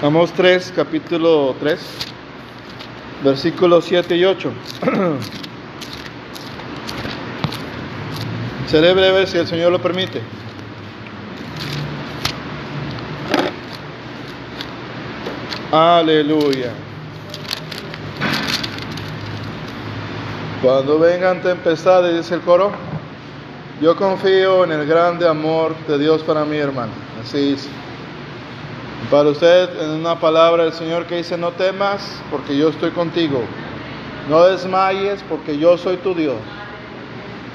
Amos 3, capítulo 3, versículos 7 y 8. Seré breve si el Señor lo permite. Aleluya. Cuando vengan tempestades, dice el coro, yo confío en el grande amor de Dios para mí, hermano. Así es. Para usted, en una palabra del Señor que dice, no temas porque yo estoy contigo. No desmayes porque yo soy tu Dios.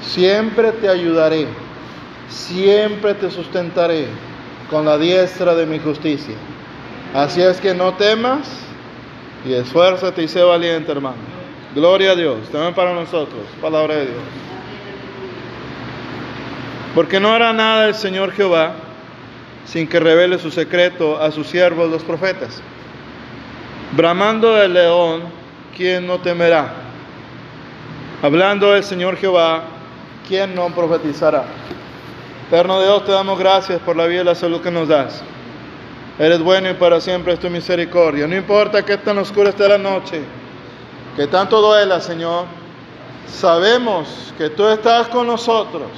Siempre te ayudaré. Siempre te sustentaré con la diestra de mi justicia. Así es que no temas y esfuérzate y sé valiente, hermano. Gloria a Dios. También para nosotros. Palabra de Dios. Porque no hará nada el Señor Jehová sin que revele su secreto a sus siervos los profetas. Bramando del león, ¿quién no temerá? Hablando del Señor Jehová, ¿quién no profetizará? Eterno Dios, te damos gracias por la vida y la salud que nos das. Eres bueno y para siempre es tu misericordia. No importa que tan oscura esté la noche, que tanto duela, Señor. Sabemos que tú estás con nosotros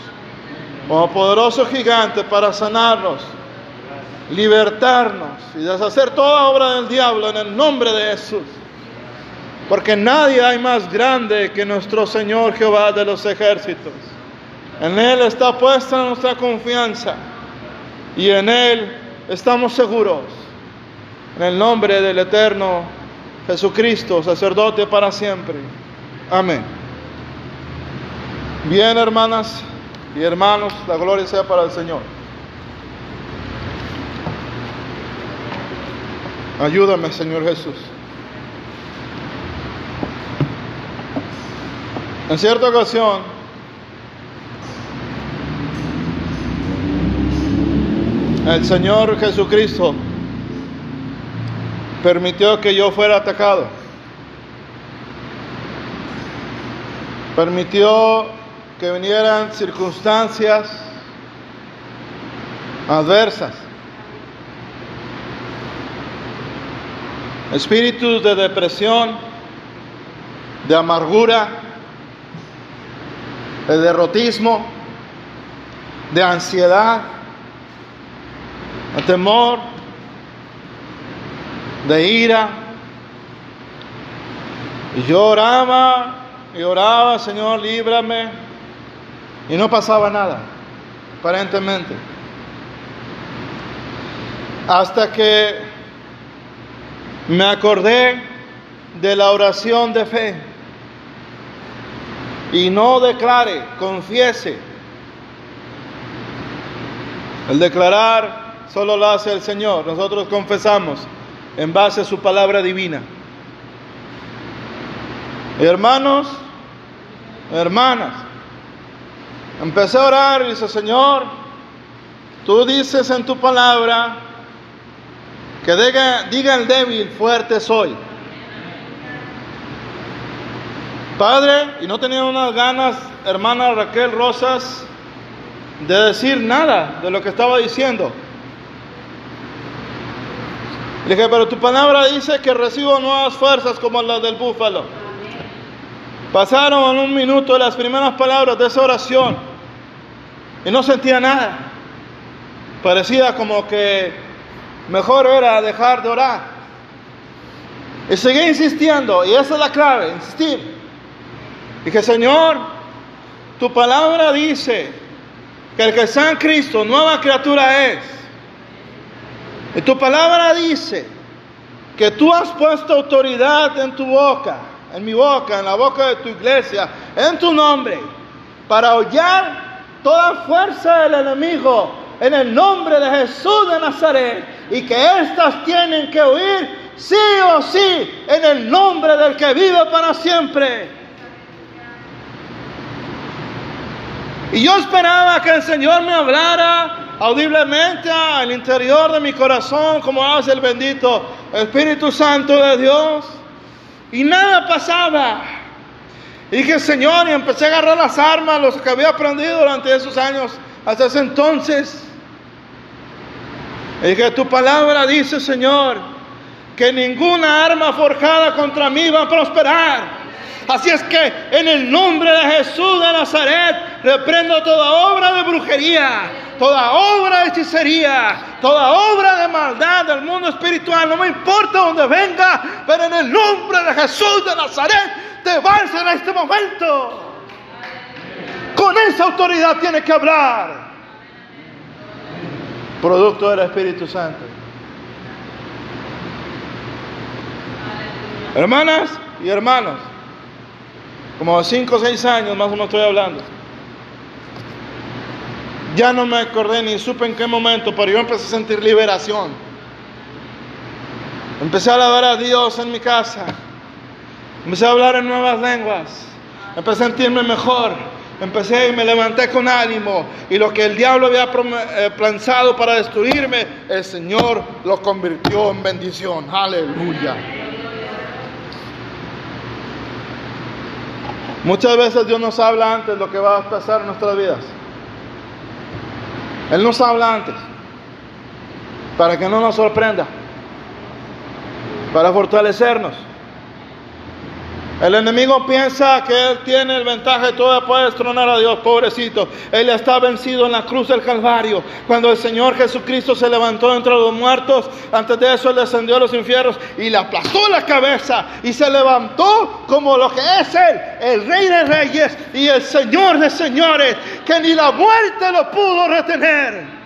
como poderoso gigante para sanarnos, libertarnos y deshacer toda obra del diablo en el nombre de Jesús. Porque nadie hay más grande que nuestro Señor Jehová de los ejércitos. En Él está puesta nuestra confianza y en Él estamos seguros. En el nombre del eterno Jesucristo, sacerdote para siempre. Amén. Bien, hermanas y hermanos, la gloria sea para el Señor. Ayúdame, Señor Jesús. En cierta ocasión, el Señor Jesucristo permitió que yo fuera atacado. Permitió que vinieran circunstancias adversas. Espíritus de depresión, de amargura, de derrotismo, de ansiedad, de temor, de ira. Y yo oraba y oraba, Señor, líbrame. Y no pasaba nada, aparentemente. Hasta que me acordé de la oración de fe. Y no declare, confiese. El declarar solo lo hace el Señor. Nosotros confesamos en base a su palabra divina. Hermanos, hermanas, empecé a orar y dice, Señor, tú dices en tu palabra que diga, diga el débil, fuerte soy. Padre, y no tenía unas ganas, hermana Raquel Rosas, de decir nada de lo que estaba diciendo. Le dije, pero tu palabra dice que recibo nuevas fuerzas como las del búfalo. Pasaron en un minuto las primeras palabras de esa oración y no sentía nada. Parecía como que mejor era dejar de orar. Y seguí insistiendo, y esa es la clave, insistir. Dije, Señor, tu palabra dice que el que está en Cristo, nueva criatura es. Y tu palabra dice que tú has puesto autoridad en tu boca, en mi boca, en la boca de tu iglesia, en tu nombre, para hollar toda fuerza del enemigo en el nombre de Jesús de Nazaret y que éstas tienen que huir sí o sí en el nombre del que vive para siempre. Y yo esperaba que el Señor me hablara audiblemente al interior de mi corazón, como hace el bendito Espíritu Santo de Dios. Y nada pasaba. Y dije, Señor, y empecé a agarrar las armas, los que había aprendido durante esos años, hasta ese entonces. Y dije, tu palabra dice, Señor, que ninguna arma forjada contra mí va a prosperar. Así es que en el nombre de Jesús de Nazaret reprendo toda obra de brujería, toda obra de hechicería, toda obra de maldad del mundo espiritual. No me importa dónde venga, pero en el nombre de Jesús de Nazaret te vas en este momento. Con esa autoridad tiene que hablar. Producto del Espíritu Santo. Hermanas y hermanos, como cinco o seis años más o menos estoy hablando. Ya no me acordé ni supe en qué momento, pero yo empecé a sentir liberación. Empecé a alabar a Dios en mi casa. Empecé a hablar en nuevas lenguas. Empecé a sentirme mejor. Empecé y me levanté con ánimo. Y lo que el diablo había eh, planzado para destruirme, el Señor lo convirtió en bendición. Aleluya. Muchas veces Dios nos habla antes de lo que va a pasar en nuestras vidas. Él nos habla antes para que no nos sorprenda, para fortalecernos. El enemigo piensa que él tiene el ventaja y todo puede destronar a Dios, pobrecito. Él está vencido en la cruz del Calvario. Cuando el Señor Jesucristo se levantó entre los muertos, antes de eso él descendió a los infiernos y le aplastó la cabeza y se levantó como lo que es él, el Rey de Reyes y el Señor de Señores, que ni la muerte lo pudo retener.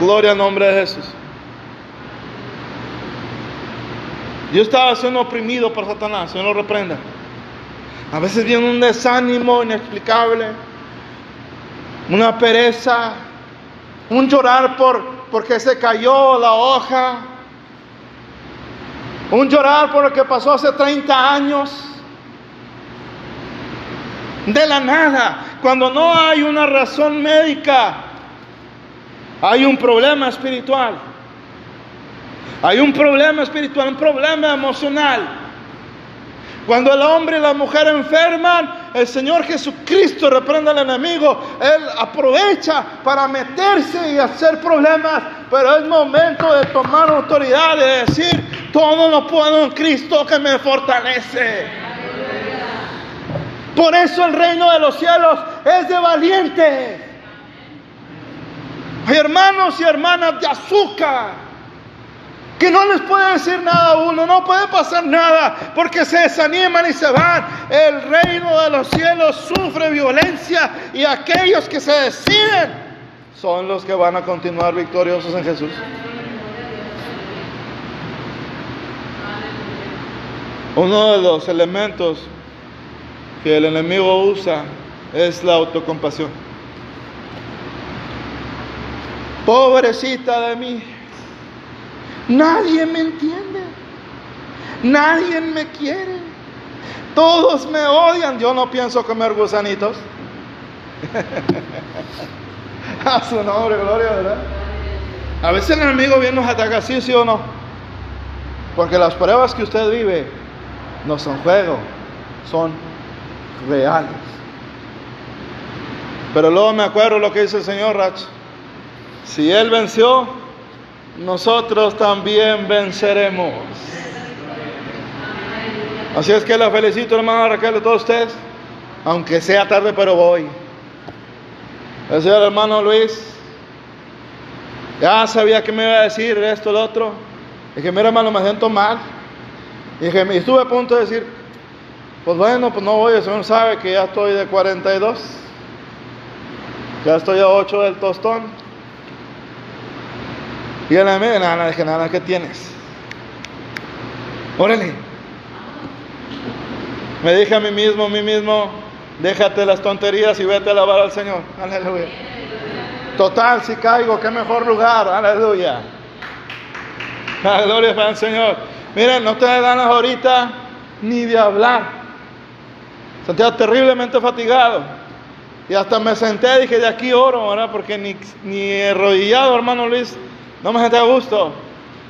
Gloria al nombre de Jesús. Yo estaba siendo oprimido por Satanás, Señor lo reprenda. A veces viene un desánimo inexplicable, una pereza, un llorar por porque se cayó la hoja, un llorar por lo que pasó hace 30 años. De la nada, cuando no hay una razón médica, hay un problema espiritual. Hay un problema espiritual, un problema emocional. Cuando el hombre y la mujer enferman, el Señor Jesucristo reprende al enemigo. Él aprovecha para meterse y hacer problemas. Pero es momento de tomar autoridad, de decir, todo lo puedo en Cristo que me fortalece. Por eso el reino de los cielos es de valientes. Hermanos y hermanas de azúcar que no les puede decir nada a uno, no puede pasar nada, porque se desaniman y se van. El reino de los cielos sufre violencia y aquellos que se deciden son los que van a continuar victoriosos en Jesús. Uno de los elementos que el enemigo usa es la autocompasión. Pobrecita de mí, Nadie me entiende. Nadie me quiere. Todos me odian. Yo no pienso comer gusanitos. A su nombre, gloria, ¿verdad? A veces el enemigo viene nos ataca, sí, sí o no. Porque las pruebas que usted vive no son juego, son reales. Pero luego me acuerdo lo que dice el Señor Rach. Si Él venció, nosotros también venceremos. Así es que la felicito, hermano Raquel, a todos ustedes, aunque sea tarde, pero voy. El hermano Luis, ya sabía que me iba a decir esto, lo otro. Y que mira, hermano, me siento mal. Y que estuve a punto de decir, pues bueno, pues no voy, el Señor sabe que ya estoy de 42. Ya estoy a 8 del tostón. Y a la media, nada, nada, nada, ¿qué tienes? Órale. Me dije a mí mismo, a mí mismo, déjate las tonterías y vete a alabar al Señor. Aleluya. Total, si caigo, qué mejor lugar. Aleluya. Aleluya para el Señor. Miren, no te ganas ahorita ni de hablar. Sentía terriblemente fatigado. Y hasta me senté, dije, de aquí oro, ¿verdad? Porque ni, ni arrodillado, hermano Luis, no me senté a gusto.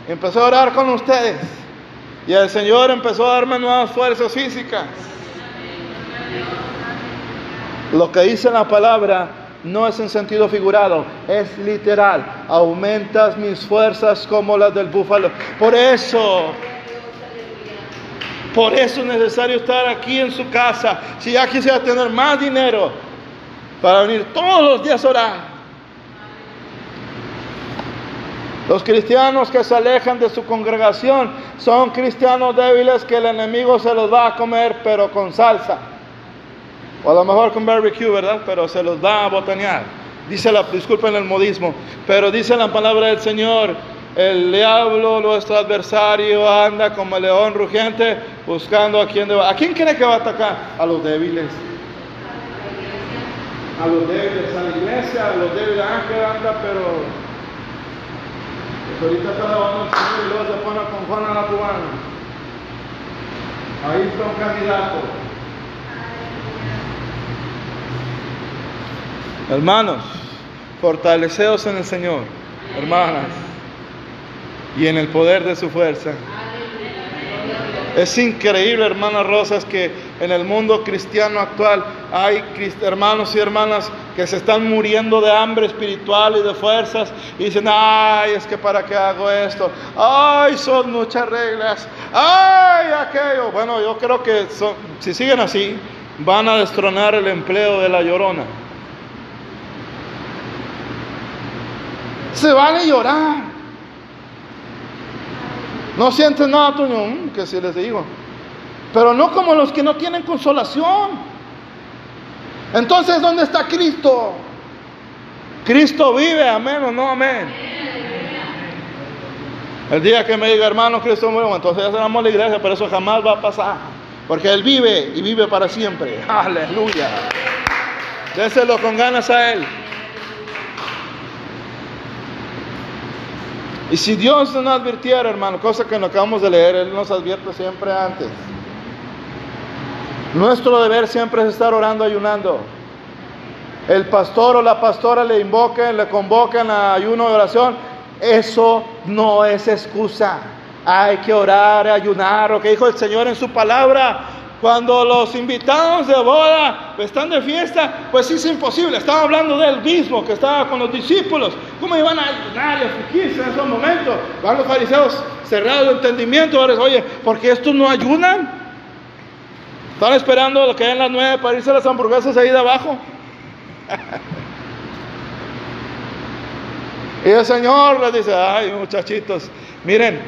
Empezó a orar con ustedes. Y el Señor empezó a darme nuevas fuerzas físicas. Lo que dice la palabra, no es en sentido figurado, es literal. Aumentas mis fuerzas como las del búfalo. Por eso, por eso es necesario estar aquí en su casa. Si ya quisiera tener más dinero para venir todos los días a orar. Los cristianos que se alejan de su congregación son cristianos débiles que el enemigo se los va a comer, pero con salsa. O a lo mejor con barbecue, ¿verdad? Pero se los va a botanear. Dice la, disculpen el modismo, pero dice la palabra del Señor, el diablo, nuestro adversario, anda como el león rugiente buscando a quien ¿A quién cree que va a atacar? A los débiles. A los débiles, a la iglesia, a los débiles. Ángel anda, pero ahorita está lavando el Señor y luego se pone con Juana la cubana. Ahí está un candidato. Hermanos, fortaleceos en el Señor, hermanas, y en el poder de su fuerza. Es increíble, hermanas Rosas, que en el mundo cristiano actual hay hermanos y hermanas que se están muriendo de hambre espiritual y de fuerzas y dicen, ay, es que para qué hago esto, ay, son muchas reglas, ay, aquello. Bueno, yo creo que si siguen así, van a destronar el empleo de la llorona. Se van a llorar. No sientes nada, Toño, mm, que si les digo. Pero no como los que no tienen consolación. Entonces, ¿dónde está Cristo? Cristo vive, amén o no amén. El día que me diga, hermano, Cristo murió, entonces ya cerramos la iglesia, pero eso jamás va a pasar. Porque Él vive y vive para siempre. Aleluya. Déselo con ganas a Él. Y si Dios nos advirtiera, hermano, cosa que no acabamos de leer, Él nos advierte siempre antes. Nuestro deber siempre es estar orando, ayunando. El pastor o la pastora le invoquen, le convocan a ayuno y oración. Eso no es excusa. Hay que orar, ayunar, lo que dijo el Señor en su palabra. Cuando los invitados de boda están de fiesta, pues es imposible. Estaba hablando del mismo que estaba con los discípulos. ¿Cómo iban a ayudar y en esos momentos? Van los fariseos cerrados de entendimiento. Oye, ¿por qué estos no ayunan? Están esperando que hay en las nueve para irse a las hamburguesas ahí de abajo. y el Señor les dice, ay muchachitos, miren,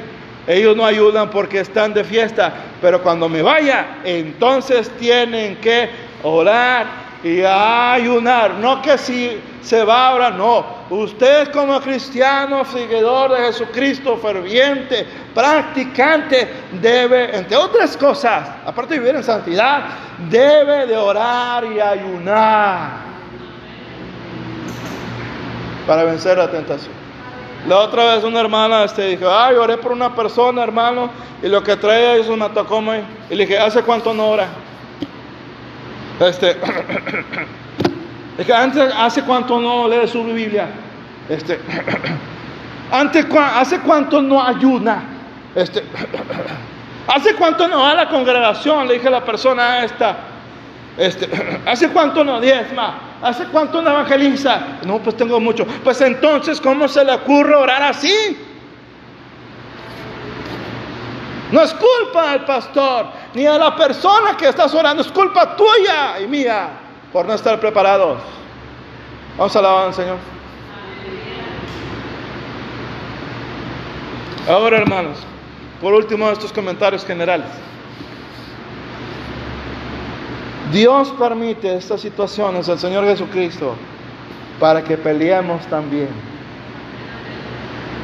ellos no ayudan porque están de fiesta, pero cuando me vaya, entonces tienen que orar y ayunar. No que si se va ahora, no. Usted como cristiano, seguidor de Jesucristo, ferviente, practicante, debe, entre otras cosas, aparte de vivir en santidad, debe de orar y ayunar para vencer la tentación. La otra vez una hermana este, dijo, ay, oré por una persona, hermano, y lo que trae es una tacoma. Y le dije, ¿hace cuánto no ora? Este, antes, ¿hace cuánto no lee su Biblia? Este, ¿hace cuánto no ayuna? Este, ¿hace cuánto no va a la congregación? Le dije a la persona esta, este, ¿hace cuánto no diezma? ¿Hace cuánto no evangeliza? No, pues tengo mucho. Pues entonces, ¿cómo se le ocurre orar así? No es culpa del pastor, ni a la persona que estás orando, es culpa tuya y mía por no estar preparados. Vamos a alabar al Señor. Ahora, hermanos, por último, estos comentarios generales. Dios permite estas situaciones, el Señor Jesucristo, para que peleemos también.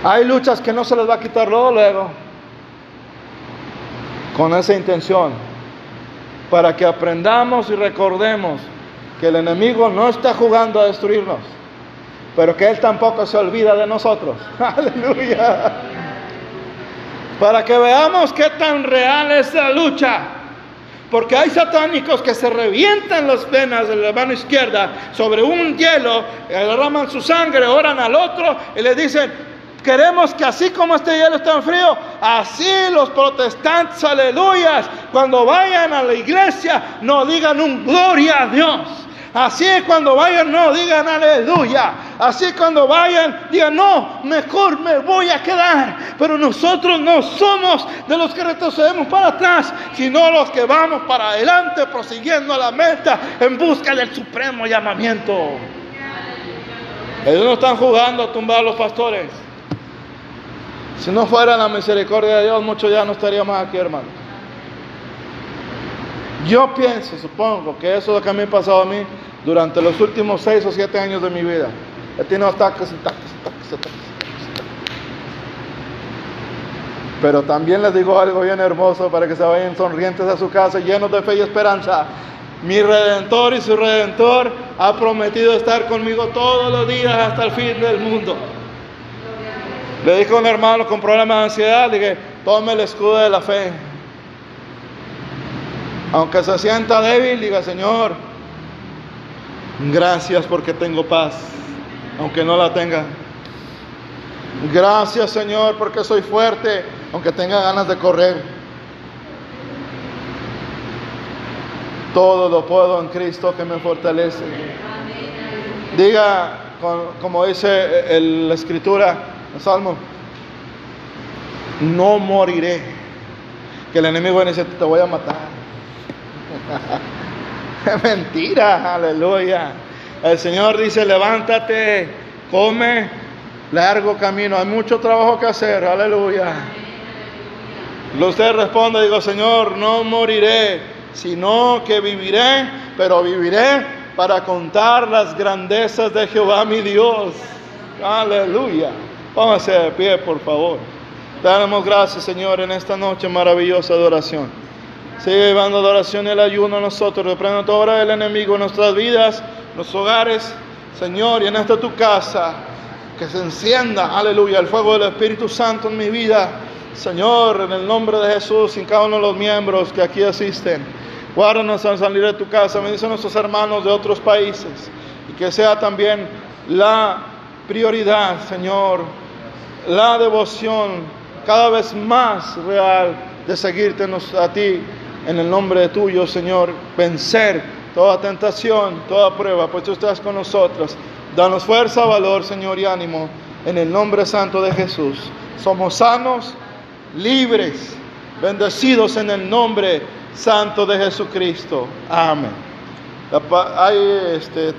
Hay luchas que no se les va a quitar luego, luego con esa intención, para que aprendamos y recordemos que el enemigo no está jugando a destruirnos, pero que Él tampoco se olvida de nosotros. Aleluya. Para que veamos qué tan real es la lucha. Porque hay satánicos que se revientan las venas de la mano izquierda sobre un hielo, derraman su sangre, oran al otro y le dicen, Queremos que así como este hielo está frío, así los protestantes, aleluyas, cuando vayan a la iglesia, no digan un gloria a Dios. Así cuando vayan, no, digan aleluya. Así cuando vayan, digan, no, mejor me voy a quedar. Pero nosotros no somos de los que retrocedemos para atrás, sino los que vamos para adelante, prosiguiendo a la meta en busca del supremo llamamiento. Ellos no están jugando a tumbar a los pastores. Si no fuera la misericordia de Dios, muchos ya no estaríamos aquí, hermano. Yo pienso, supongo, que eso es lo que me ha pasado a mí durante los últimos seis o siete años de mi vida. He tenido ataques, ataques, ataques, ataques. Pero también les digo algo bien hermoso para que se vayan sonrientes a su casa, llenos de fe y esperanza. Mi redentor y su redentor ha prometido estar conmigo todos los días hasta el fin del mundo. Le dijo a un hermano con problemas de ansiedad, dije, tome el escudo de la fe. Aunque se sienta débil, diga, Señor, gracias porque tengo paz, aunque no la tenga. Gracias, Señor, porque soy fuerte, aunque tenga ganas de correr. Todo lo puedo en Cristo que me fortalece. Diga, como dice la escritura, el Salmo, no moriré. Que el enemigo dice, te voy a matar. Mentira, aleluya. El Señor dice, levántate, come, largo camino. Hay mucho trabajo que hacer, aleluya. Usted responde, digo, Señor, no moriré, sino que viviré, pero viviré para contar las grandezas de Jehová mi Dios. Aleluya. Póngase de pie, por favor. Damos gracias, Señor, en esta noche maravillosa de oración. Sigue llevando adoración y el ayuno a nosotros. Reprenda toda obra del enemigo en nuestras vidas, en nuestros hogares, Señor, y en esta tu casa. Que se encienda, aleluya, el fuego del Espíritu Santo en mi vida. Señor, en el nombre de Jesús, en cada uno de los miembros que aquí asisten. Guárdanos al salir de tu casa. Bendice a nuestros hermanos de otros países. Y que sea también la prioridad, Señor, la devoción cada vez más real de seguirte a ti en el nombre de tuyo, Señor, vencer toda tentación, toda prueba, pues tú estás con nosotros. Danos fuerza, valor, Señor, y ánimo en el nombre santo de Jesús. Somos sanos, libres, bendecidos en el nombre santo de Jesucristo. Amén. Hay este